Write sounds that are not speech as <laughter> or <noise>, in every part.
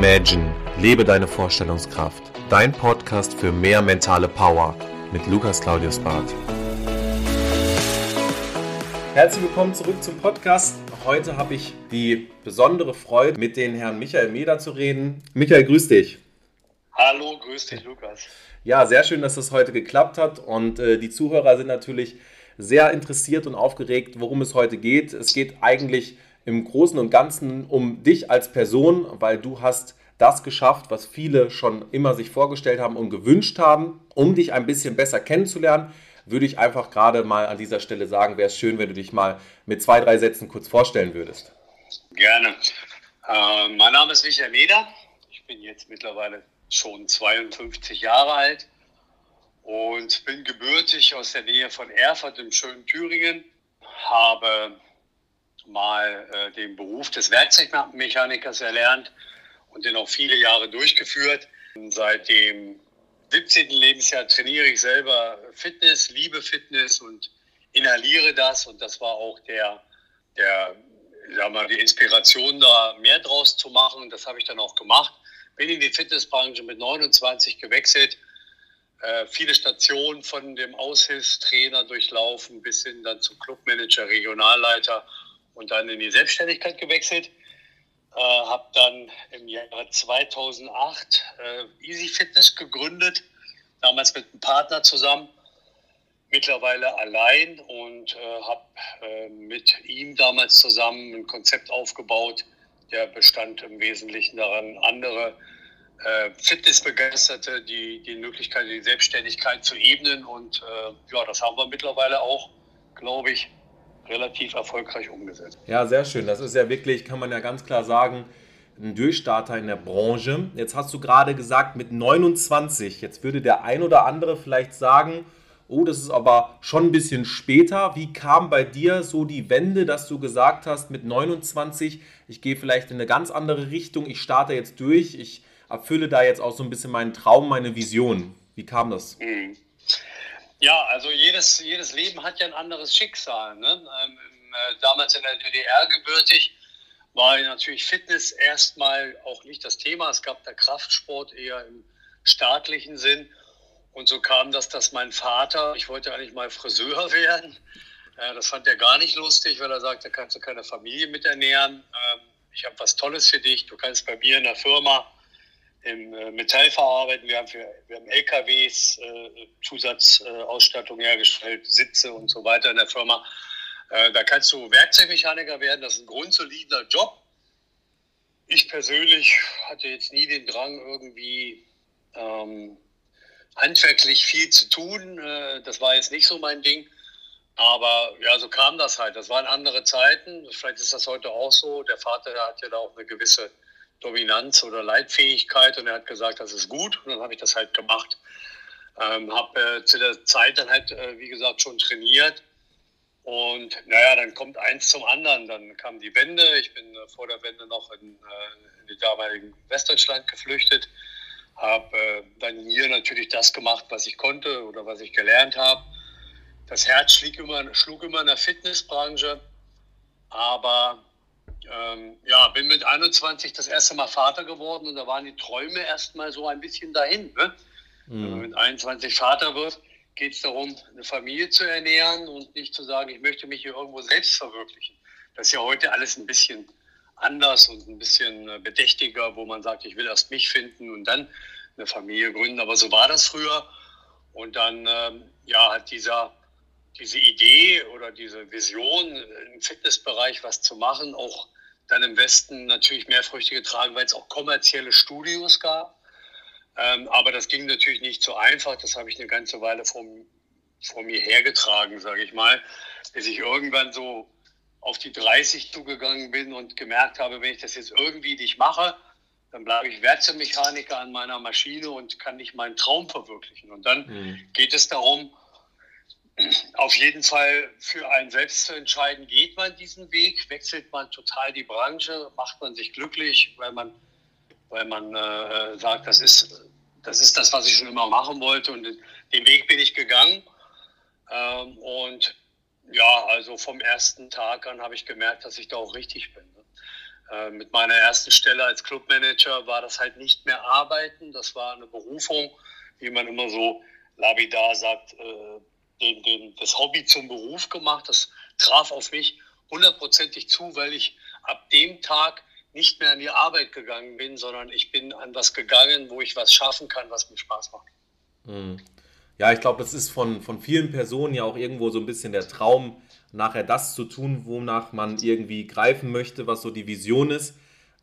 Imagine, lebe deine Vorstellungskraft. Dein Podcast für mehr mentale Power mit Lukas Claudius Barth. Herzlich willkommen zurück zum Podcast. Heute habe ich die besondere Freude, mit den Herrn Michael Meder zu reden. Michael, grüß dich. Hallo, grüß dich, Lukas. Ja, sehr schön, dass das heute geklappt hat und äh, die Zuhörer sind natürlich sehr interessiert und aufgeregt, worum es heute geht. Es geht eigentlich im Großen und Ganzen um dich als Person, weil du hast das geschafft, was viele schon immer sich vorgestellt haben und gewünscht haben, um dich ein bisschen besser kennenzulernen. Würde ich einfach gerade mal an dieser Stelle sagen, wäre es schön, wenn du dich mal mit zwei, drei Sätzen kurz vorstellen würdest. Gerne. Äh, mein Name ist Michael Meder. Ich bin jetzt mittlerweile schon 52 Jahre alt und bin gebürtig aus der Nähe von Erfurt im schönen Thüringen. Habe mal äh, den Beruf des Werkzeugmechanikers erlernt und den auch viele Jahre durchgeführt. Seit dem 17. Lebensjahr trainiere ich selber Fitness, liebe Fitness und inhaliere das. Und das war auch der, der sagen wir, die Inspiration, da mehr draus zu machen. Das habe ich dann auch gemacht. Bin in die Fitnessbranche mit 29 gewechselt äh, viele Stationen von dem Aushilfstrainer durchlaufen bis hin dann zum Clubmanager, Regionalleiter und dann in die Selbstständigkeit gewechselt. Äh, habe dann im Jahre 2008 äh, Easy Fitness gegründet, damals mit einem Partner zusammen, mittlerweile allein und äh, habe äh, mit ihm damals zusammen ein Konzept aufgebaut, der bestand im Wesentlichen daran, andere äh, Fitnessbegeisterte die, die Möglichkeit, die Selbstständigkeit zu ebnen. Und äh, ja, das haben wir mittlerweile auch, glaube ich, relativ erfolgreich umgesetzt. Ja, sehr schön. Das ist ja wirklich, kann man ja ganz klar sagen, ein Durchstarter in der Branche. Jetzt hast du gerade gesagt, mit 29. Jetzt würde der ein oder andere vielleicht sagen, oh, das ist aber schon ein bisschen später. Wie kam bei dir so die Wende, dass du gesagt hast, mit 29, ich gehe vielleicht in eine ganz andere Richtung, ich starte jetzt durch, ich erfülle da jetzt auch so ein bisschen meinen Traum, meine Vision. Wie kam das? Mhm. Ja, also jedes, jedes Leben hat ja ein anderes Schicksal. Ne? Ähm, äh, damals in der DDR gebürtig war natürlich Fitness erstmal auch nicht das Thema. Es gab da Kraftsport eher im staatlichen Sinn. Und so kam das, dass mein Vater, ich wollte eigentlich mal Friseur <laughs> werden. Äh, das fand er gar nicht lustig, weil er sagte, kannst du keine Familie mit ernähren. Ähm, ich habe was Tolles für dich. Du kannst bei mir in der Firma im äh, Metall verarbeiten. Wir haben, für, wir haben LKWs, äh, Zusatzausstattung hergestellt, Sitze und so weiter in der Firma. Äh, da kannst du Werkzeugmechaniker werden. Das ist ein grundsolider Job. Ich persönlich hatte jetzt nie den Drang, irgendwie ähm, handwerklich viel zu tun. Äh, das war jetzt nicht so mein Ding. Aber ja, so kam das halt. Das waren andere Zeiten. Vielleicht ist das heute auch so. Der Vater der hat ja da auch eine gewisse Dominanz oder Leitfähigkeit und er hat gesagt, das ist gut und dann habe ich das halt gemacht. Ähm, habe äh, zu der Zeit dann halt, äh, wie gesagt, schon trainiert und naja, dann kommt eins zum anderen. Dann kam die Wende. Ich bin äh, vor der Wende noch in, äh, in die damaligen Westdeutschland geflüchtet, habe äh, dann hier natürlich das gemacht, was ich konnte oder was ich gelernt habe. Das Herz schlug immer, schlug immer in der Fitnessbranche, aber ähm, ja, bin mit 21 das erste Mal Vater geworden und da waren die Träume erstmal so ein bisschen dahin. Ne? Mhm. Wenn man mit 21 Vater wird, geht es darum, eine Familie zu ernähren und nicht zu sagen, ich möchte mich hier irgendwo selbst verwirklichen. Das ist ja heute alles ein bisschen anders und ein bisschen äh, bedächtiger, wo man sagt, ich will erst mich finden und dann eine Familie gründen. Aber so war das früher. Und dann ähm, ja, hat dieser, diese Idee oder diese Vision, im Fitnessbereich was zu machen, auch dann im Westen natürlich mehr Früchte getragen, weil es auch kommerzielle Studios gab. Ähm, aber das ging natürlich nicht so einfach. Das habe ich eine ganze Weile vor, vor mir hergetragen, sage ich mal, bis ich irgendwann so auf die 30 zugegangen bin und gemerkt habe, wenn ich das jetzt irgendwie nicht mache, dann bleibe ich Werkzeugmechaniker an meiner Maschine und kann nicht meinen Traum verwirklichen. Und dann mhm. geht es darum, auf jeden Fall für einen selbst zu entscheiden, geht man diesen Weg, wechselt man total die Branche, macht man sich glücklich, weil man, weil man äh, sagt, das ist, das ist das, was ich schon immer machen wollte und den Weg bin ich gegangen. Ähm, und ja, also vom ersten Tag an habe ich gemerkt, dass ich da auch richtig bin. Ne? Äh, mit meiner ersten Stelle als Clubmanager war das halt nicht mehr arbeiten, das war eine Berufung, wie man immer so labidar sagt, äh, den, den, das Hobby zum Beruf gemacht. Das traf auf mich hundertprozentig zu, weil ich ab dem Tag nicht mehr an die Arbeit gegangen bin, sondern ich bin an was gegangen, wo ich was schaffen kann, was mir Spaß macht. Mhm. Ja, ich glaube, das ist von, von vielen Personen ja auch irgendwo so ein bisschen der Traum, nachher das zu tun, wonach man irgendwie greifen möchte, was so die Vision ist.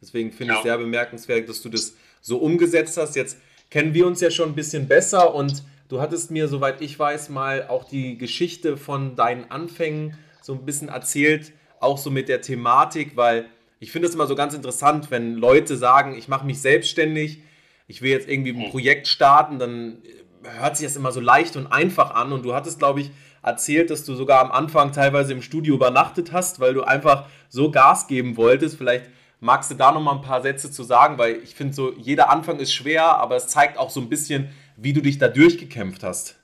Deswegen finde ja. ich sehr bemerkenswert, dass du das so umgesetzt hast. Jetzt kennen wir uns ja schon ein bisschen besser und du hattest mir, soweit ich weiß, mal auch die Geschichte von deinen Anfängen so ein bisschen erzählt, auch so mit der Thematik, weil ich finde es immer so ganz interessant, wenn Leute sagen, ich mache mich selbstständig, ich will jetzt irgendwie ein hm. Projekt starten, dann hört sich das immer so leicht und einfach an und du hattest, glaube ich, erzählt, dass du sogar am Anfang teilweise im Studio übernachtet hast, weil du einfach so Gas geben wolltest. Vielleicht magst du da noch mal ein paar Sätze zu sagen, weil ich finde so, jeder Anfang ist schwer, aber es zeigt auch so ein bisschen, wie du dich da durchgekämpft hast.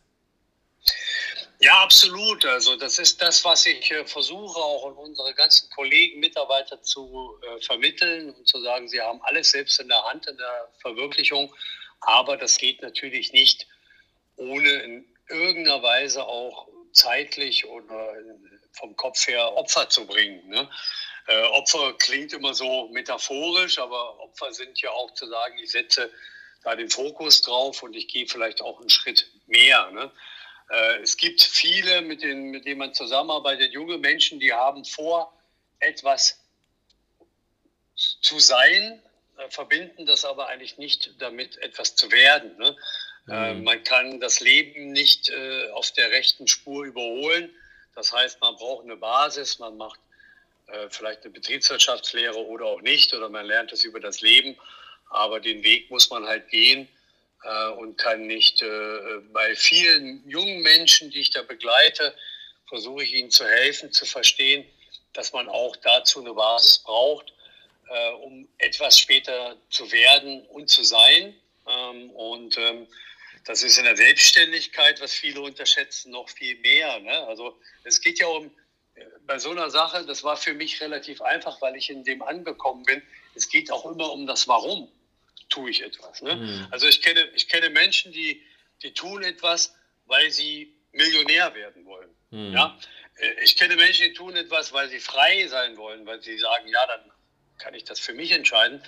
Ja, absolut. Also das ist das, was ich äh, versuche auch an unsere ganzen Kollegen, Mitarbeiter zu äh, vermitteln und zu sagen, sie haben alles selbst in der Hand in der Verwirklichung. Aber das geht natürlich nicht ohne in irgendeiner Weise auch zeitlich oder vom Kopf her Opfer zu bringen. Ne? Äh, Opfer klingt immer so metaphorisch, aber Opfer sind ja auch zu sagen, ich setze da den Fokus drauf und ich gehe vielleicht auch einen Schritt mehr. Ne? Äh, es gibt viele, mit denen, mit denen man zusammenarbeitet, junge Menschen, die haben vor, etwas zu sein, äh, verbinden das aber eigentlich nicht damit, etwas zu werden. Ne? Äh, mhm. man kann das Leben nicht äh, auf der rechten Spur überholen. Das heißt, man braucht eine Basis, man macht äh, vielleicht eine Betriebswirtschaftslehre oder auch nicht, oder man lernt es über das Leben. Aber den Weg muss man halt gehen äh, und kann nicht. Äh, bei vielen jungen Menschen, die ich da begleite, versuche ich ihnen zu helfen, zu verstehen, dass man auch dazu eine Basis braucht, äh, um etwas später zu werden und zu sein. Ähm, und ähm, das ist in der Selbstständigkeit, was viele unterschätzen, noch viel mehr. Ne? Also es geht ja um, bei so einer Sache, das war für mich relativ einfach, weil ich in dem angekommen bin. Es geht auch immer um das Warum tue ich etwas. Ne? Mhm. Also ich kenne, ich kenne Menschen, die, die tun etwas, weil sie Millionär werden wollen. Mhm. Ja? Äh, ich kenne Menschen, die tun etwas, weil sie frei sein wollen, weil sie sagen, ja, dann kann ich das für mich entscheiden.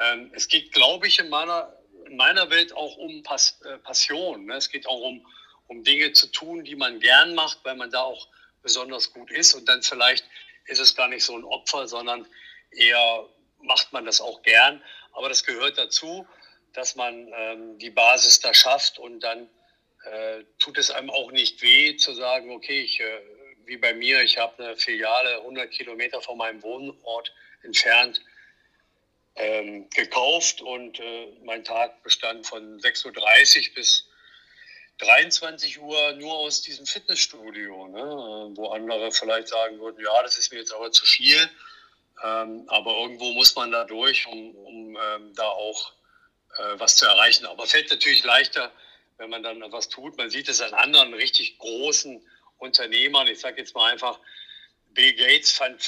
Ähm, es geht, glaube ich, in meiner in meiner Welt auch um Pass, äh, Passion. Ne? Es geht auch um, um Dinge zu tun, die man gern macht, weil man da auch besonders gut ist. Und dann vielleicht ist es gar nicht so ein Opfer, sondern eher macht man das auch gern. Aber das gehört dazu, dass man ähm, die Basis da schafft und dann äh, tut es einem auch nicht weh zu sagen, okay, ich, äh, wie bei mir, ich habe eine Filiale 100 Kilometer von meinem Wohnort entfernt ähm, gekauft und äh, mein Tag bestand von 6.30 Uhr bis 23 Uhr nur aus diesem Fitnessstudio, ne? wo andere vielleicht sagen würden, ja, das ist mir jetzt aber zu viel. Ähm, aber irgendwo muss man da durch, um, um ähm, da auch äh, was zu erreichen. Aber fällt natürlich leichter, wenn man dann was tut. Man sieht es an anderen richtig großen Unternehmern. Ich sage jetzt mal einfach, Bill Gates fand,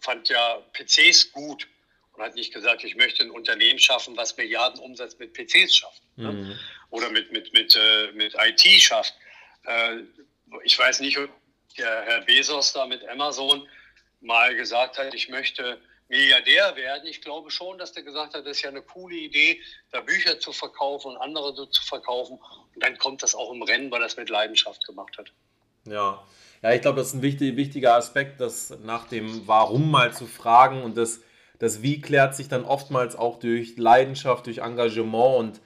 fand ja PCs gut und hat nicht gesagt, ich möchte ein Unternehmen schaffen, was Milliarden Umsatz mit PCs schafft ne? mhm. Oder mit, mit, mit, äh, mit IT schafft. Äh, ich weiß nicht, ob der Herr Bezos da mit Amazon mal gesagt hat, ich möchte Milliardär werden. Ich glaube schon, dass der gesagt hat, das ist ja eine coole Idee, da Bücher zu verkaufen und andere so zu verkaufen. Und dann kommt das auch im Rennen, weil das mit Leidenschaft gemacht hat. Ja, ja ich glaube, das ist ein wichtig, wichtiger Aspekt, das nach dem Warum mal zu fragen und das das Wie klärt sich dann oftmals auch durch Leidenschaft, durch Engagement und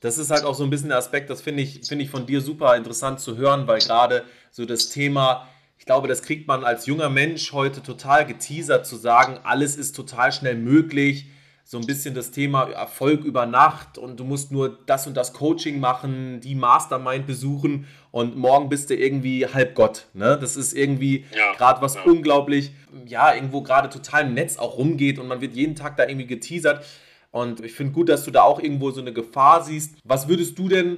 das ist halt auch so ein bisschen der Aspekt, das finde ich, find ich von dir super interessant zu hören, weil gerade so das Thema, ich glaube, das kriegt man als junger Mensch heute total geteasert zu sagen, alles ist total schnell möglich, so ein bisschen das Thema Erfolg über Nacht und du musst nur das und das Coaching machen, die Mastermind besuchen und morgen bist du irgendwie halb Gott. Ne? Das ist irgendwie ja, gerade was ja. unglaublich, ja, irgendwo gerade total im Netz auch rumgeht und man wird jeden Tag da irgendwie geteasert. Und ich finde gut, dass du da auch irgendwo so eine Gefahr siehst. Was würdest du denn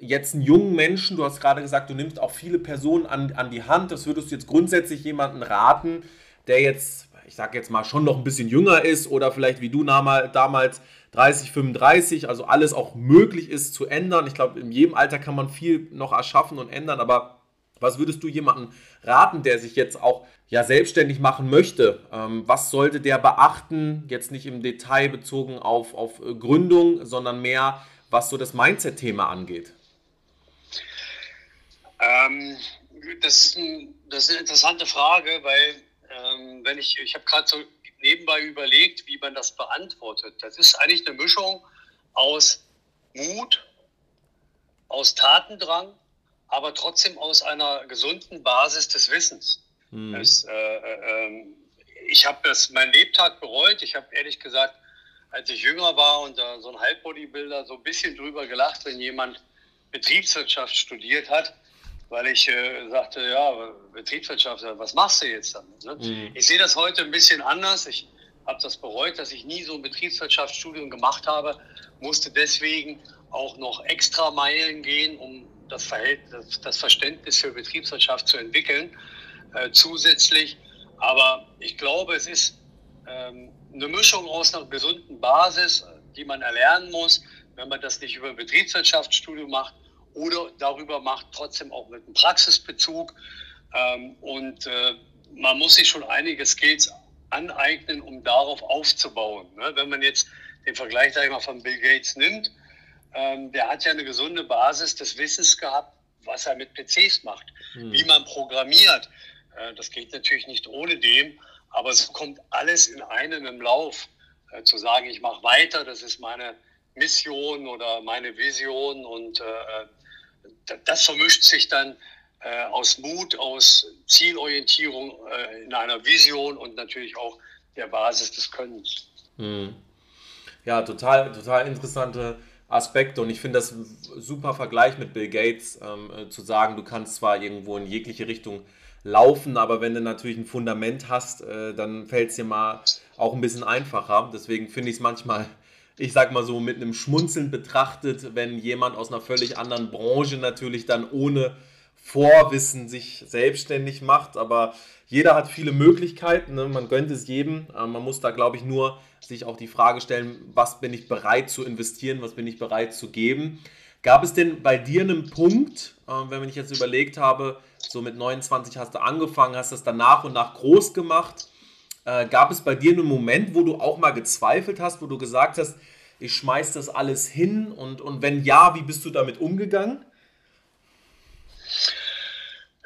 jetzt einen jungen Menschen, du hast gerade gesagt, du nimmst auch viele Personen an, an die Hand, das würdest du jetzt grundsätzlich jemanden raten, der jetzt ich sag jetzt mal, schon noch ein bisschen jünger ist oder vielleicht wie du damals 30, 35, also alles auch möglich ist zu ändern. Ich glaube, in jedem Alter kann man viel noch erschaffen und ändern, aber was würdest du jemandem raten, der sich jetzt auch ja, selbstständig machen möchte? Ähm, was sollte der beachten? Jetzt nicht im Detail bezogen auf, auf äh, Gründung, sondern mehr, was so das Mindset-Thema angeht. Ähm, das, ist ein, das, ist eine interessante Frage, weil ähm, wenn ich, ich habe gerade so nebenbei überlegt, wie man das beantwortet. Das ist eigentlich eine Mischung aus Mut, aus Tatendrang, aber trotzdem aus einer gesunden Basis des Wissens. Mhm. Das, äh, äh, ähm, ich habe das mein Lebtag bereut. Ich habe ehrlich gesagt, als ich jünger war und da so ein Halbbodybuilder so ein bisschen drüber gelacht, wenn jemand Betriebswirtschaft studiert hat weil ich äh, sagte, ja, Betriebswirtschaft, was machst du jetzt damit? Ne? Mhm. Ich sehe das heute ein bisschen anders. Ich habe das bereut, dass ich nie so ein Betriebswirtschaftsstudium gemacht habe, musste deswegen auch noch extra Meilen gehen, um das, Verhältnis, das Verständnis für Betriebswirtschaft zu entwickeln, äh, zusätzlich. Aber ich glaube, es ist ähm, eine Mischung aus einer gesunden Basis, die man erlernen muss, wenn man das nicht über ein Betriebswirtschaftsstudium macht oder darüber macht, trotzdem auch mit einem Praxisbezug. Ähm, und äh, man muss sich schon einige Skills aneignen, um darauf aufzubauen. Ne? Wenn man jetzt den Vergleich, ich mal, von Bill Gates nimmt, ähm, der hat ja eine gesunde Basis des Wissens gehabt, was er mit PCs macht, mhm. wie man programmiert. Äh, das geht natürlich nicht ohne dem, aber es kommt alles in einem im Lauf. Äh, zu sagen, ich mache weiter, das ist meine Mission oder meine Vision und äh, das vermischt sich dann äh, aus Mut, aus Zielorientierung äh, in einer Vision und natürlich auch der Basis des Könnens. Hm. Ja, total, total interessante Aspekte und ich finde das super Vergleich mit Bill Gates, ähm, äh, zu sagen, du kannst zwar irgendwo in jegliche Richtung laufen, aber wenn du natürlich ein Fundament hast, äh, dann fällt es dir mal auch ein bisschen einfacher. Deswegen finde ich es manchmal ich sag mal so, mit einem Schmunzeln betrachtet, wenn jemand aus einer völlig anderen Branche natürlich dann ohne Vorwissen sich selbstständig macht. Aber jeder hat viele Möglichkeiten, ne? man gönnt es jedem. Äh, man muss da, glaube ich, nur sich auch die Frage stellen, was bin ich bereit zu investieren, was bin ich bereit zu geben. Gab es denn bei dir einen Punkt, äh, wenn ich jetzt überlegt habe, so mit 29 hast du angefangen, hast das dann nach und nach groß gemacht äh, gab es bei dir einen Moment, wo du auch mal gezweifelt hast, wo du gesagt hast, ich schmeiß das alles hin und, und wenn ja, wie bist du damit umgegangen?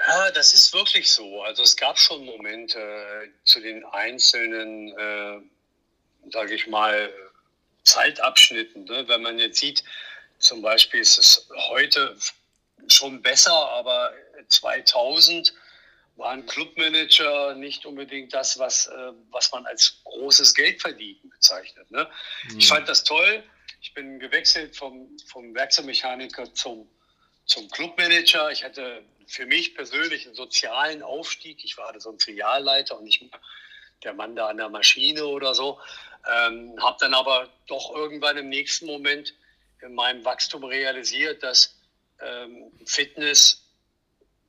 Ja, das ist wirklich so. Also es gab schon Momente äh, zu den einzelnen, äh, sage ich mal, Zeitabschnitten. Ne? Wenn man jetzt sieht, zum Beispiel ist es heute schon besser, aber 2000 war ein Clubmanager nicht unbedingt das, was, äh, was man als großes Geldverdienen bezeichnet. Ne? Mhm. Ich fand das toll. Ich bin gewechselt vom, vom Werkzeugmechaniker zum, zum Clubmanager. Ich hatte für mich persönlich einen sozialen Aufstieg. Ich war so ein Filialleiter und nicht der Mann da an der Maschine oder so. Ähm, habe dann aber doch irgendwann im nächsten Moment in meinem Wachstum realisiert, dass ähm, Fitness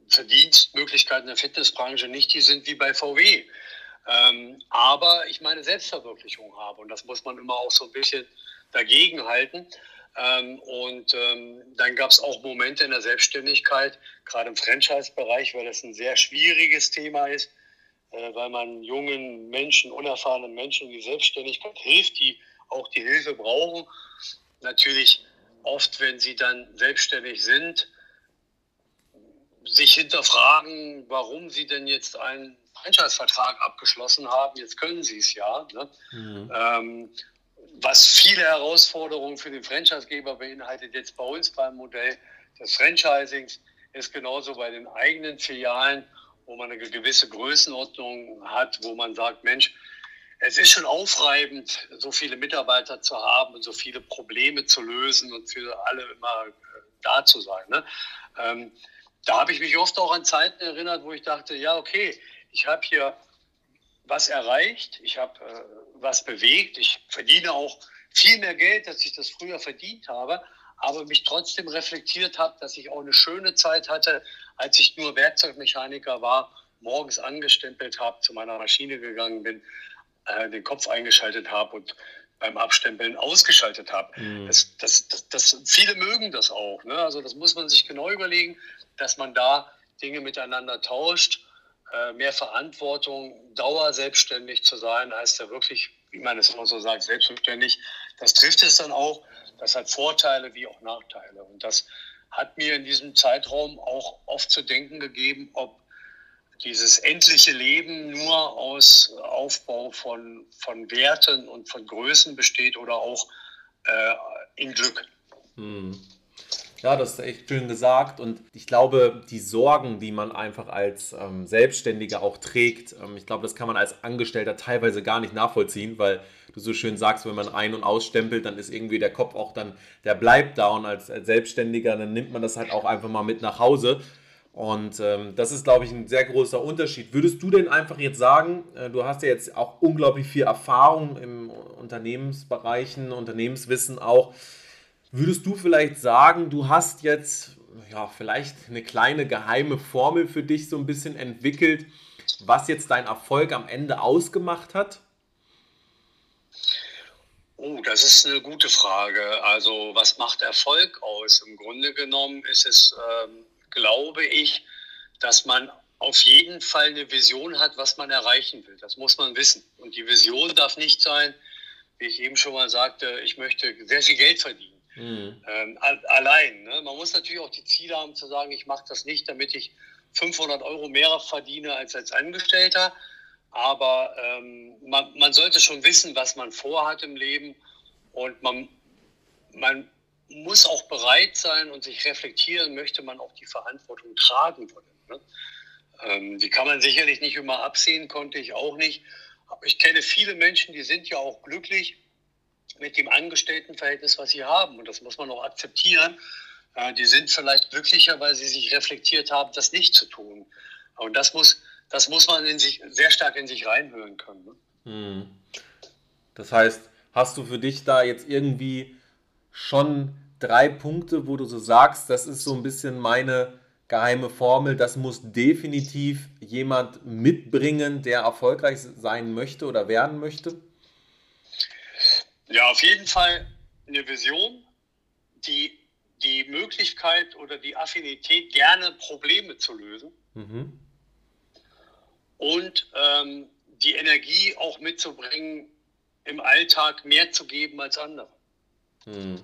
Verdienstmöglichkeiten der Fitnessbranche nicht die sind wie bei VW. Ähm, aber ich meine Selbstverwirklichung habe und das muss man immer auch so ein bisschen dagegen halten. Ähm, und ähm, dann gab es auch Momente in der Selbstständigkeit, gerade im Franchise-Bereich, weil das ein sehr schwieriges Thema ist, äh, weil man jungen Menschen, unerfahrenen Menschen in die Selbstständigkeit hilft, die auch die Hilfe brauchen. Natürlich oft, wenn sie dann selbstständig sind, sich hinterfragen, warum sie denn jetzt einen Franchise-Vertrag abgeschlossen haben. Jetzt können sie es ja. Ne? Mhm. Ähm, was viele Herausforderungen für den Franchisegeber beinhaltet, jetzt bei uns beim Modell des Franchisings, ist genauso bei den eigenen Filialen, wo man eine gewisse Größenordnung hat, wo man sagt, Mensch, es ist schon aufreibend, so viele Mitarbeiter zu haben und so viele Probleme zu lösen und für alle immer äh, da zu sein. Ne? Ähm, da habe ich mich oft auch an Zeiten erinnert, wo ich dachte, ja, okay, ich habe hier was erreicht, ich habe äh, was bewegt, ich verdiene auch viel mehr Geld, als ich das früher verdient habe, aber mich trotzdem reflektiert habe, dass ich auch eine schöne Zeit hatte, als ich nur Werkzeugmechaniker war, morgens angestempelt habe, zu meiner Maschine gegangen bin, äh, den Kopf eingeschaltet habe und beim Abstempeln ausgeschaltet habe. Mhm. Das, das, das, das, viele mögen das auch. Ne? Also das muss man sich genau überlegen, dass man da Dinge miteinander tauscht. Äh, mehr Verantwortung, Dauer selbstständig zu sein, heißt ja wirklich, wie man es immer so sagt, selbstständig. Das trifft es dann auch. Das hat Vorteile wie auch Nachteile. Und das hat mir in diesem Zeitraum auch oft zu denken gegeben, ob dieses endliche Leben nur aus Aufbau von, von Werten und von Größen besteht oder auch äh, in Glück. Hm. Ja, das ist echt schön gesagt. Und ich glaube, die Sorgen, die man einfach als ähm, Selbstständiger auch trägt, ähm, ich glaube, das kann man als Angestellter teilweise gar nicht nachvollziehen, weil du so schön sagst, wenn man ein- und ausstempelt, dann ist irgendwie der Kopf auch dann, der bleibt da. Und als, als Selbstständiger, dann nimmt man das halt auch einfach mal mit nach Hause. Und ähm, das ist, glaube ich, ein sehr großer Unterschied. Würdest du denn einfach jetzt sagen, äh, du hast ja jetzt auch unglaublich viel Erfahrung im Unternehmensbereichen, Unternehmenswissen auch. Würdest du vielleicht sagen, du hast jetzt ja vielleicht eine kleine geheime Formel für dich so ein bisschen entwickelt, was jetzt dein Erfolg am Ende ausgemacht hat? Oh, das ist eine gute Frage. Also was macht Erfolg aus? Im Grunde genommen ist es ähm, glaube ich, dass man auf jeden Fall eine Vision hat, was man erreichen will. Das muss man wissen. Und die Vision darf nicht sein, wie ich eben schon mal sagte, ich möchte sehr viel Geld verdienen. Mhm. Ähm, allein. Ne? Man muss natürlich auch die Ziele haben zu sagen, ich mache das nicht, damit ich 500 Euro mehr verdiene als als Angestellter. Aber ähm, man, man sollte schon wissen, was man vorhat im Leben. Und man, man muss auch bereit sein und sich reflektieren, möchte man auch die Verantwortung tragen wollen. Ne? Ähm, die kann man sicherlich nicht immer absehen, konnte ich auch nicht. Aber ich kenne viele Menschen, die sind ja auch glücklich mit dem Angestelltenverhältnis, was sie haben. Und das muss man auch akzeptieren. Äh, die sind vielleicht glücklicher, weil sie sich reflektiert haben, das nicht zu tun. Und das muss, das muss man in sich, sehr stark in sich reinhören können. Ne? Hm. Das heißt, hast du für dich da jetzt irgendwie schon drei Punkte, wo du so sagst, das ist so ein bisschen meine geheime Formel, das muss definitiv jemand mitbringen, der erfolgreich sein möchte oder werden möchte? Ja, auf jeden Fall eine Vision, die die Möglichkeit oder die Affinität, gerne Probleme zu lösen. Mhm. Und ähm, die Energie auch mitzubringen, im Alltag mehr zu geben als andere. Mhm.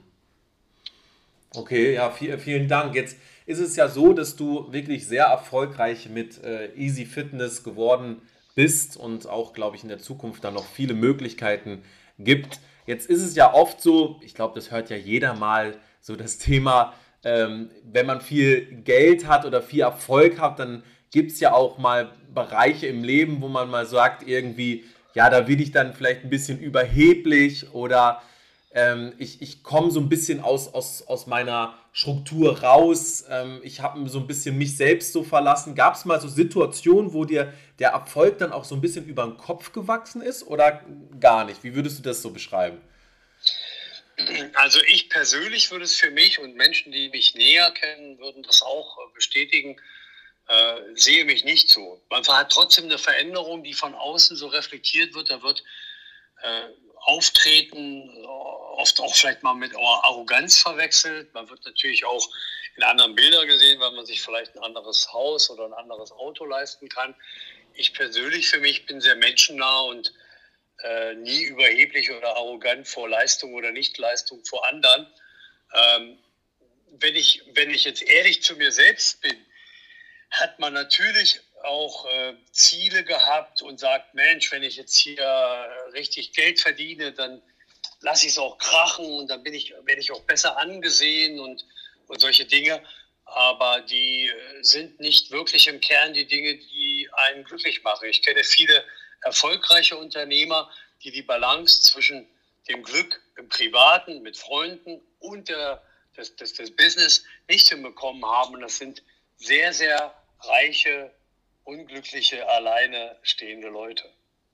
Okay, ja, viel, vielen Dank. Jetzt ist es ja so, dass du wirklich sehr erfolgreich mit äh, Easy Fitness geworden bist und auch, glaube ich, in der Zukunft dann noch viele Möglichkeiten gibt. Jetzt ist es ja oft so, ich glaube, das hört ja jeder mal, so das Thema, ähm, wenn man viel Geld hat oder viel Erfolg hat, dann gibt es ja auch mal Bereiche im Leben, wo man mal sagt, irgendwie, ja, da will ich dann vielleicht ein bisschen überheblich oder ähm, ich ich komme so ein bisschen aus, aus, aus meiner Struktur raus. Ähm, ich habe so ein bisschen mich selbst so verlassen. Gab es mal so Situationen, wo dir der Erfolg dann auch so ein bisschen über den Kopf gewachsen ist oder gar nicht? Wie würdest du das so beschreiben? Also ich persönlich würde es für mich und Menschen, die mich näher kennen, würden das auch äh, bestätigen, äh, sehe mich nicht so. Man hat trotzdem eine Veränderung, die von außen so reflektiert wird. Da wird äh, Auftreten oft auch vielleicht mal mit Arroganz verwechselt. Man wird natürlich auch in anderen Bildern gesehen, weil man sich vielleicht ein anderes Haus oder ein anderes Auto leisten kann. Ich persönlich für mich bin sehr menschennah und äh, nie überheblich oder arrogant vor Leistung oder Nichtleistung vor anderen. Ähm, wenn, ich, wenn ich jetzt ehrlich zu mir selbst bin, hat man natürlich auch äh, Ziele gehabt und sagt, Mensch, wenn ich jetzt hier richtig Geld verdiene, dann lasse ich es auch krachen und dann bin ich, werde ich auch besser angesehen und, und solche Dinge. Aber die äh, sind nicht wirklich im Kern die Dinge, die einen glücklich machen. Ich kenne viele erfolgreiche Unternehmer, die die Balance zwischen dem Glück im Privaten mit Freunden und der, des, des, des Business nicht hinbekommen haben. Und das sind sehr, sehr reiche unglückliche, alleine stehende Leute?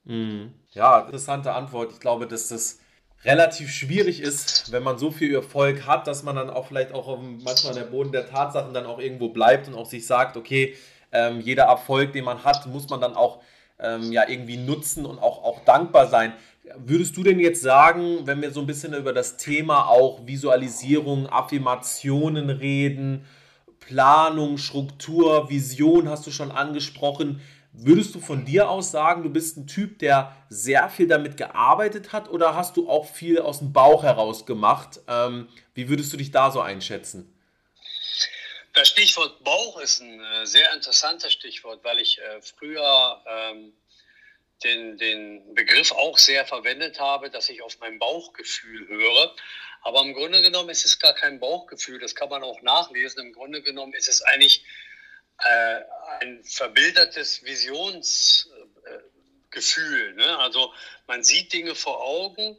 Mhm. Ja, interessante Antwort. Ich glaube, dass das relativ schwierig ist, wenn man so viel Erfolg hat, dass man dann auch vielleicht auch manchmal an der Boden der Tatsachen dann auch irgendwo bleibt und auch sich sagt, okay, ähm, jeder Erfolg, den man hat, muss man dann auch ähm, ja irgendwie nutzen und auch, auch dankbar sein. Würdest du denn jetzt sagen, wenn wir so ein bisschen über das Thema auch Visualisierung, Affirmationen reden, Planung, Struktur, Vision hast du schon angesprochen, Würdest du von dir aus sagen, du bist ein Typ, der sehr viel damit gearbeitet hat oder hast du auch viel aus dem Bauch heraus gemacht? Ähm, wie würdest du dich da so einschätzen? Das Stichwort Bauch ist ein äh, sehr interessantes Stichwort, weil ich äh, früher ähm, den, den Begriff auch sehr verwendet habe, dass ich auf mein Bauchgefühl höre. Aber im Grunde genommen ist es gar kein Bauchgefühl, das kann man auch nachlesen. Im Grunde genommen ist es eigentlich äh, ein verbildertes Visionsgefühl. Ne? Also man sieht Dinge vor Augen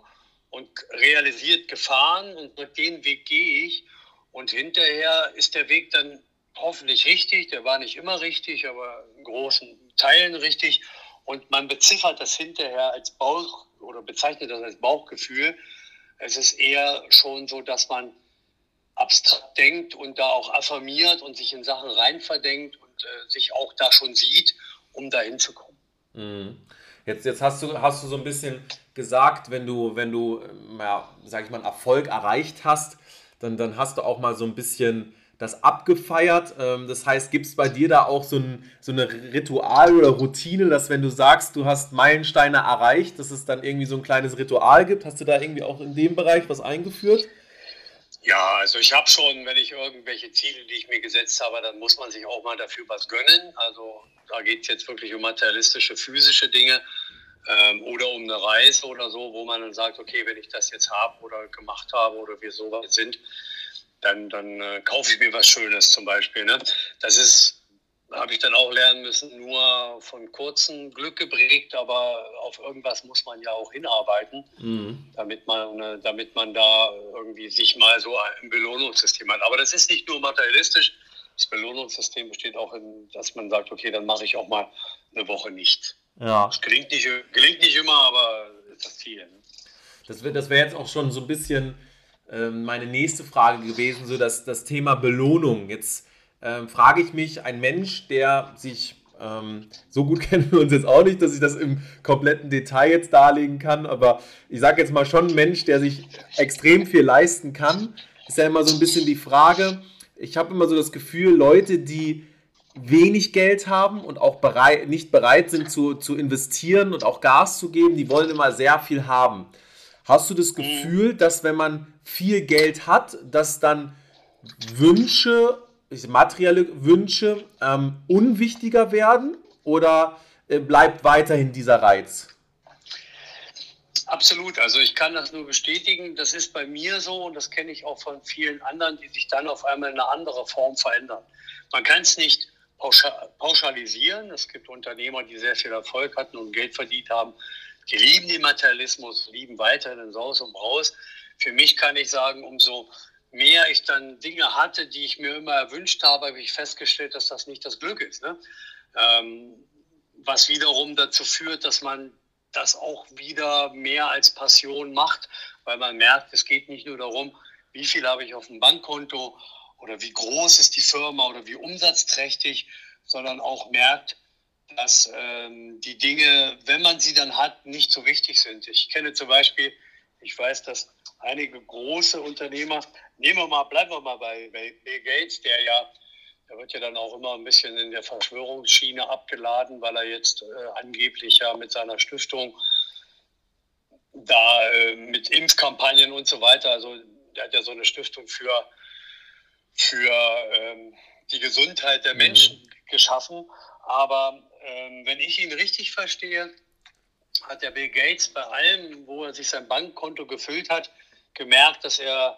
und realisiert Gefahren und mit den Weg gehe ich. Und hinterher ist der Weg dann hoffentlich richtig. Der war nicht immer richtig, aber in großen Teilen richtig. Und man beziffert das hinterher als Bauch oder bezeichnet das als Bauchgefühl. Es ist eher schon so, dass man abstrakt denkt und da auch affirmiert und sich in Sachen rein verdenkt und äh, sich auch da schon sieht, um da hinzukommen. Mhm. Jetzt, jetzt hast, du, hast du so ein bisschen gesagt, wenn du, wenn du, ähm, ja, sag ich mal, Erfolg erreicht hast, dann, dann hast du auch mal so ein bisschen das abgefeiert. Ähm, das heißt, gibt es bei dir da auch so, ein, so eine Ritual oder Routine, dass wenn du sagst, du hast Meilensteine erreicht, dass es dann irgendwie so ein kleines Ritual gibt? Hast du da irgendwie auch in dem Bereich was eingeführt? Ja, also ich habe schon, wenn ich irgendwelche Ziele, die ich mir gesetzt habe, dann muss man sich auch mal dafür was gönnen. Also da geht es jetzt wirklich um materialistische, physische Dinge ähm, oder um eine Reise oder so, wo man dann sagt, okay, wenn ich das jetzt habe oder gemacht habe oder wir so weit sind, dann, dann äh, kaufe ich mir was Schönes zum Beispiel. Ne? Das ist habe ich dann auch lernen müssen, nur von kurzem Glück geprägt, aber auf irgendwas muss man ja auch hinarbeiten, mhm. damit, man, äh, damit man da irgendwie sich mal so ein Belohnungssystem hat. Aber das ist nicht nur materialistisch, das Belohnungssystem besteht auch in, dass man sagt, okay, dann mache ich auch mal eine Woche nichts. Ja. Das gelingt nicht, gelingt nicht immer, aber ist das Ziel. Ne? Das wäre das wär jetzt auch schon so ein bisschen meine nächste Frage gewesen, so dass das Thema Belohnung. Jetzt ähm, frage ich mich, ein Mensch, der sich ähm, so gut <laughs> kennen wir uns jetzt auch nicht, dass ich das im kompletten Detail jetzt darlegen kann, aber ich sage jetzt mal schon ein Mensch, der sich extrem viel leisten kann, ist ja immer so ein bisschen die Frage. Ich habe immer so das Gefühl, Leute, die wenig Geld haben und auch bereit, nicht bereit sind zu, zu investieren und auch Gas zu geben, die wollen immer sehr viel haben. Hast du das Gefühl, dass wenn man viel Geld hat, dass dann Wünsche materielle Wünsche ähm, unwichtiger werden oder äh, bleibt weiterhin dieser Reiz? Absolut, also ich kann das nur bestätigen. Das ist bei mir so und das kenne ich auch von vielen anderen, die sich dann auf einmal in eine andere Form verändern. Man kann es nicht pauschalisieren. Es gibt Unternehmer, die sehr viel Erfolg hatten und Geld verdient haben. Die lieben den Materialismus, lieben weiterhin Saus und Braus. Für mich kann ich sagen, umso mehr ich dann Dinge hatte, die ich mir immer erwünscht habe, habe ich festgestellt, dass das nicht das Glück ist. Ne? Ähm, was wiederum dazu führt, dass man das auch wieder mehr als Passion macht, weil man merkt, es geht nicht nur darum, wie viel habe ich auf dem Bankkonto oder wie groß ist die Firma oder wie umsatzträchtig, sondern auch merkt, dass ähm, die Dinge, wenn man sie dann hat, nicht so wichtig sind. Ich kenne zum Beispiel, ich weiß, dass einige große Unternehmer nehmen wir mal, bleiben wir mal bei, bei Bill Gates, der ja, der wird ja dann auch immer ein bisschen in der Verschwörungsschiene abgeladen, weil er jetzt äh, angeblich ja mit seiner Stiftung da äh, mit Impfkampagnen und so weiter, also der hat ja so eine Stiftung für, für ähm, die Gesundheit der mhm. Menschen mhm. geschaffen. Aber ähm, wenn ich ihn richtig verstehe, hat der Bill Gates bei allem, wo er sich sein Bankkonto gefüllt hat, gemerkt, dass er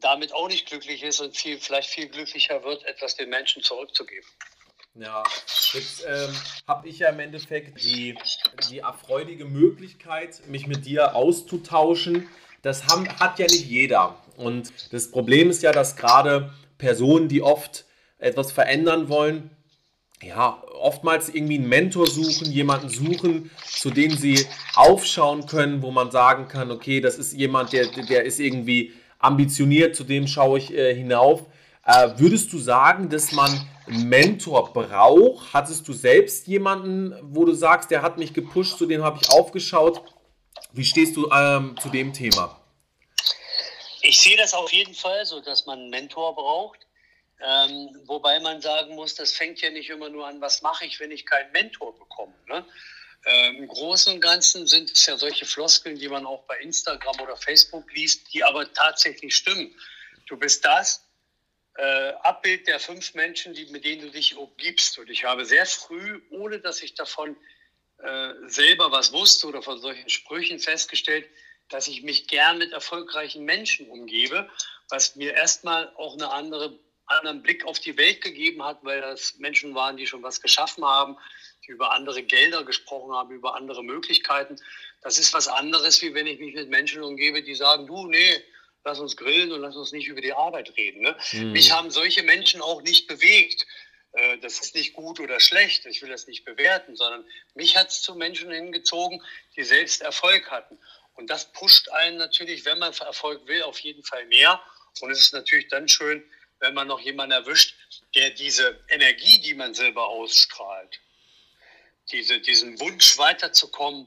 damit auch nicht glücklich ist und viel, vielleicht viel glücklicher wird, etwas den Menschen zurückzugeben. Ja, jetzt ähm, habe ich ja im Endeffekt die, die erfreudige Möglichkeit, mich mit dir auszutauschen. Das haben, hat ja nicht jeder. Und das Problem ist ja, dass gerade Personen, die oft etwas verändern wollen, ja, oftmals irgendwie einen Mentor suchen, jemanden suchen, zu dem sie aufschauen können, wo man sagen kann, okay, das ist jemand, der, der ist irgendwie ambitioniert, zu dem schaue ich äh, hinauf. Äh, würdest du sagen, dass man einen Mentor braucht? Hattest du selbst jemanden, wo du sagst, der hat mich gepusht, zu dem habe ich aufgeschaut? Wie stehst du ähm, zu dem Thema? Ich sehe das auf jeden Fall so, dass man einen Mentor braucht. Ähm, wobei man sagen muss, das fängt ja nicht immer nur an, was mache ich, wenn ich keinen Mentor bekomme. Ne? Ähm, Im Großen und Ganzen sind es ja solche Floskeln, die man auch bei Instagram oder Facebook liest, die aber tatsächlich stimmen. Du bist das äh, Abbild der fünf Menschen, die, mit denen du dich umgibst. Und ich habe sehr früh, ohne dass ich davon äh, selber was wusste oder von solchen Sprüchen festgestellt, dass ich mich gern mit erfolgreichen Menschen umgebe, was mir erstmal auch eine andere anderen Blick auf die Welt gegeben hat, weil das Menschen waren, die schon was geschaffen haben, die über andere Gelder gesprochen haben, über andere Möglichkeiten. Das ist was anderes, wie wenn ich mich mit Menschen umgebe, die sagen, du, nee, lass uns grillen und lass uns nicht über die Arbeit reden. Ne? Mhm. Mich haben solche Menschen auch nicht bewegt. Äh, das ist nicht gut oder schlecht, ich will das nicht bewerten, sondern mich hat es zu Menschen hingezogen, die selbst Erfolg hatten. Und das pusht einen natürlich, wenn man Erfolg will, auf jeden Fall mehr. Und es ist natürlich dann schön, wenn man noch jemanden erwischt, der diese Energie, die man selber ausstrahlt, diese, diesen Wunsch weiterzukommen,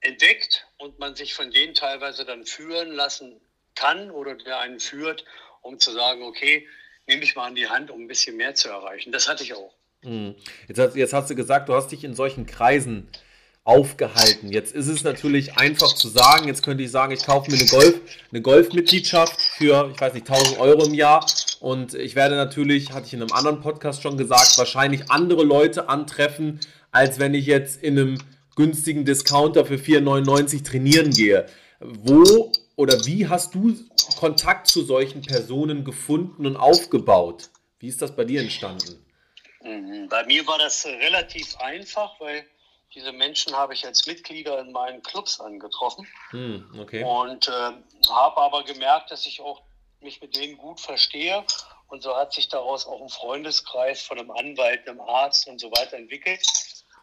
entdeckt und man sich von denen teilweise dann führen lassen kann oder der einen führt, um zu sagen, okay, nehme ich mal an die Hand, um ein bisschen mehr zu erreichen. Das hatte ich auch. Hm. Jetzt, hast, jetzt hast du gesagt, du hast dich in solchen Kreisen aufgehalten. Jetzt ist es natürlich einfach zu sagen, jetzt könnte ich sagen, ich kaufe mir eine Golf, eine Golfmitgliedschaft für, ich weiß nicht, 1000 Euro im Jahr und ich werde natürlich, hatte ich in einem anderen Podcast schon gesagt, wahrscheinlich andere Leute antreffen, als wenn ich jetzt in einem günstigen Discounter für 4,99 trainieren gehe. Wo oder wie hast du Kontakt zu solchen Personen gefunden und aufgebaut? Wie ist das bei dir entstanden? Mhm. Bei mir war das relativ einfach, weil diese Menschen habe ich als Mitglieder in meinen Clubs angetroffen. Hm, okay. Und äh, habe aber gemerkt, dass ich auch mich mit denen gut verstehe. Und so hat sich daraus auch ein Freundeskreis von einem Anwalt, einem Arzt und so weiter entwickelt.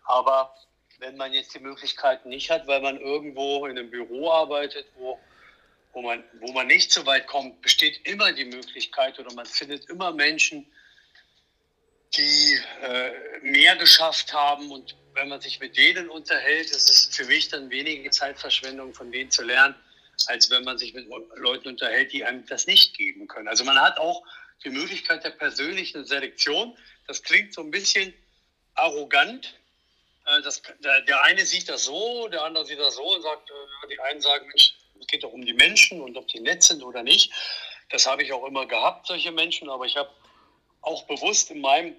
Aber wenn man jetzt die Möglichkeiten nicht hat, weil man irgendwo in einem Büro arbeitet, wo, wo, man, wo man nicht so weit kommt, besteht immer die Möglichkeit oder man findet immer Menschen, die äh, mehr geschafft haben und wenn man sich mit denen unterhält, ist es für mich dann weniger Zeitverschwendung, von denen zu lernen, als wenn man sich mit Leuten unterhält, die einem das nicht geben können. Also man hat auch die Möglichkeit der persönlichen Selektion. Das klingt so ein bisschen arrogant. Äh, das, der, der, eine sieht das so, der andere sieht das so und sagt, äh, die einen sagen, Mensch, es geht doch um die Menschen und ob die nett sind oder nicht. Das habe ich auch immer gehabt, solche Menschen, aber ich habe auch bewusst in meinem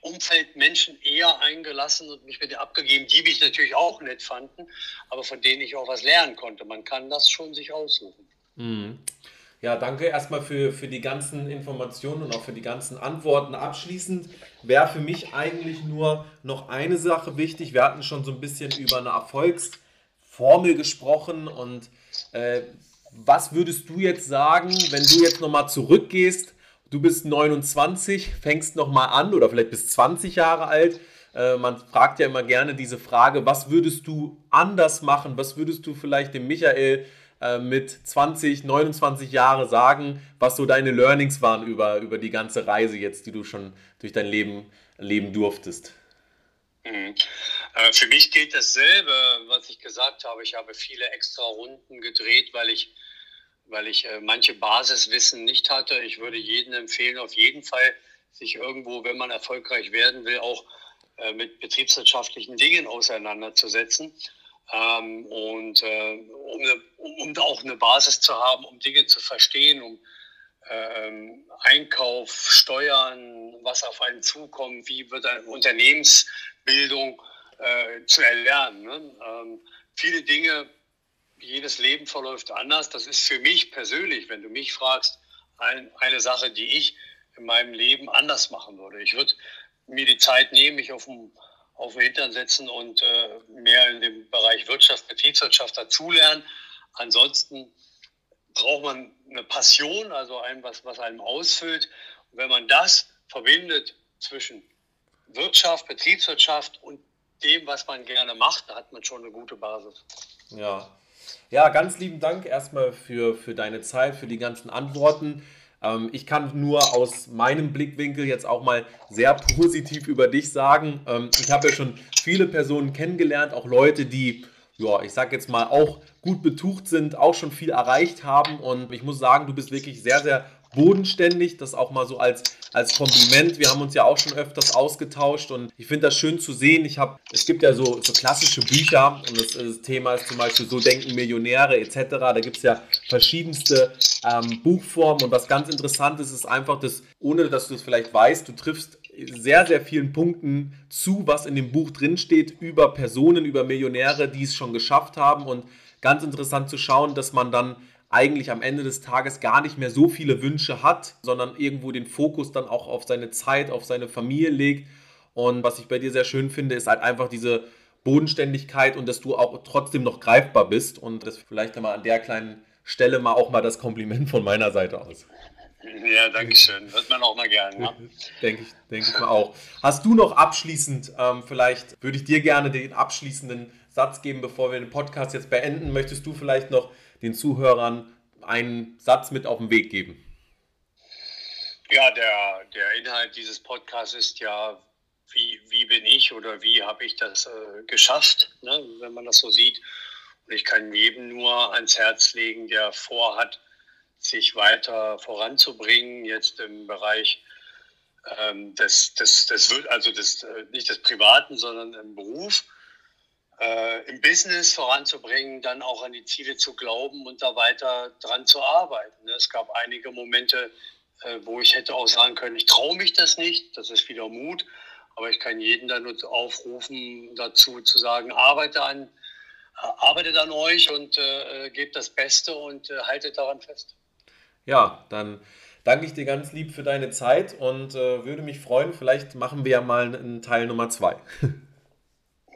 Umfeld Menschen eher eingelassen und mich mit denen abgegeben, die mich natürlich auch nett fanden, aber von denen ich auch was lernen konnte. Man kann das schon sich aussuchen. Mhm. Ja, danke erstmal für, für die ganzen Informationen und auch für die ganzen Antworten. Abschließend wäre für mich eigentlich nur noch eine Sache wichtig. Wir hatten schon so ein bisschen über eine Erfolgsformel gesprochen und äh, was würdest du jetzt sagen, wenn du jetzt nochmal zurückgehst du bist 29, fängst nochmal an oder vielleicht bist 20 Jahre alt. Äh, man fragt ja immer gerne diese Frage, was würdest du anders machen? Was würdest du vielleicht dem Michael äh, mit 20, 29 Jahre sagen, was so deine Learnings waren über, über die ganze Reise jetzt, die du schon durch dein Leben leben durftest? Mhm. Äh, für mich gilt dasselbe, was ich gesagt habe. Ich habe viele extra Runden gedreht, weil ich weil ich äh, manche Basiswissen nicht hatte. Ich würde jedem empfehlen, auf jeden Fall sich irgendwo, wenn man erfolgreich werden will, auch äh, mit betriebswirtschaftlichen Dingen auseinanderzusetzen. Ähm, und äh, um, eine, um, auch eine Basis zu haben, um Dinge zu verstehen, um ähm, Einkauf, Steuern, was auf einen zukommt, wie wird eine Unternehmensbildung äh, zu erlernen. Ne? Ähm, viele Dinge jedes Leben verläuft anders. Das ist für mich persönlich, wenn du mich fragst, ein, eine Sache, die ich in meinem Leben anders machen würde. Ich würde mir die Zeit nehmen, mich auf dem, auf den Hintern setzen und äh, mehr in dem Bereich Wirtschaft, Betriebswirtschaft dazulernen. Ansonsten braucht man eine Passion, also ein, was, was einem ausfüllt. Und wenn man das verbindet zwischen Wirtschaft, Betriebswirtschaft und dem, was man gerne macht, da hat man schon eine gute Basis. Ja, ja, ganz lieben Dank erstmal für, für deine Zeit, für die ganzen Antworten. Ähm, ich kann nur aus meinem Blickwinkel jetzt auch mal sehr positiv über dich sagen. Ähm, ich habe ja schon viele Personen kennengelernt, auch Leute, die, ja, ich sag jetzt mal, auch gut betucht sind, auch schon viel erreicht haben. Und ich muss sagen, du bist wirklich sehr, sehr bodenständig, das auch mal so als, als Kompliment. Wir haben uns ja auch schon öfters ausgetauscht und ich finde das schön zu sehen. Ich habe, es gibt ja so, so klassische Bücher und das, das, Thema ist zum Beispiel So denken Millionäre etc. Da gibt es ja verschiedenste ähm, Buchformen und was ganz interessant ist, ist einfach, dass, ohne dass du es vielleicht weißt, du triffst sehr, sehr vielen Punkten zu, was in dem Buch drinsteht, über Personen, über Millionäre, die es schon geschafft haben und ganz interessant zu schauen, dass man dann eigentlich am Ende des Tages gar nicht mehr so viele Wünsche hat, sondern irgendwo den Fokus dann auch auf seine Zeit, auf seine Familie legt. Und was ich bei dir sehr schön finde, ist halt einfach diese Bodenständigkeit und dass du auch trotzdem noch greifbar bist. Und das vielleicht einmal an der kleinen Stelle mal auch mal das Kompliment von meiner Seite aus. Ja, danke schön. Hört man auch mal gern. Ne? <laughs> denke ich, denke ich mal auch. Hast du noch abschließend, ähm, vielleicht würde ich dir gerne den abschließenden Satz geben, bevor wir den Podcast jetzt beenden. Möchtest du vielleicht noch den Zuhörern einen Satz mit auf den Weg geben? Ja, der, der Inhalt dieses Podcasts ist ja, wie, wie bin ich oder wie habe ich das äh, geschafft, ne, wenn man das so sieht. Und ich kann jedem nur ans Herz legen, der vorhat, sich weiter voranzubringen, jetzt im Bereich ähm, des, des, des, also des, äh, nicht des Privaten, sondern im Beruf äh, im Business voranzubringen, dann auch an die Ziele zu glauben und da weiter dran zu arbeiten. Ne? Es gab einige Momente, äh, wo ich hätte auch sagen können, ich traue mich das nicht, das ist wieder Mut, aber ich kann jeden dann aufrufen dazu zu sagen, arbeite an, arbeitet an euch und äh, gebt das Beste und äh, haltet daran fest. Ja, dann danke ich dir ganz lieb für deine Zeit und äh, würde mich freuen, vielleicht machen wir ja mal einen Teil Nummer zwei. <laughs>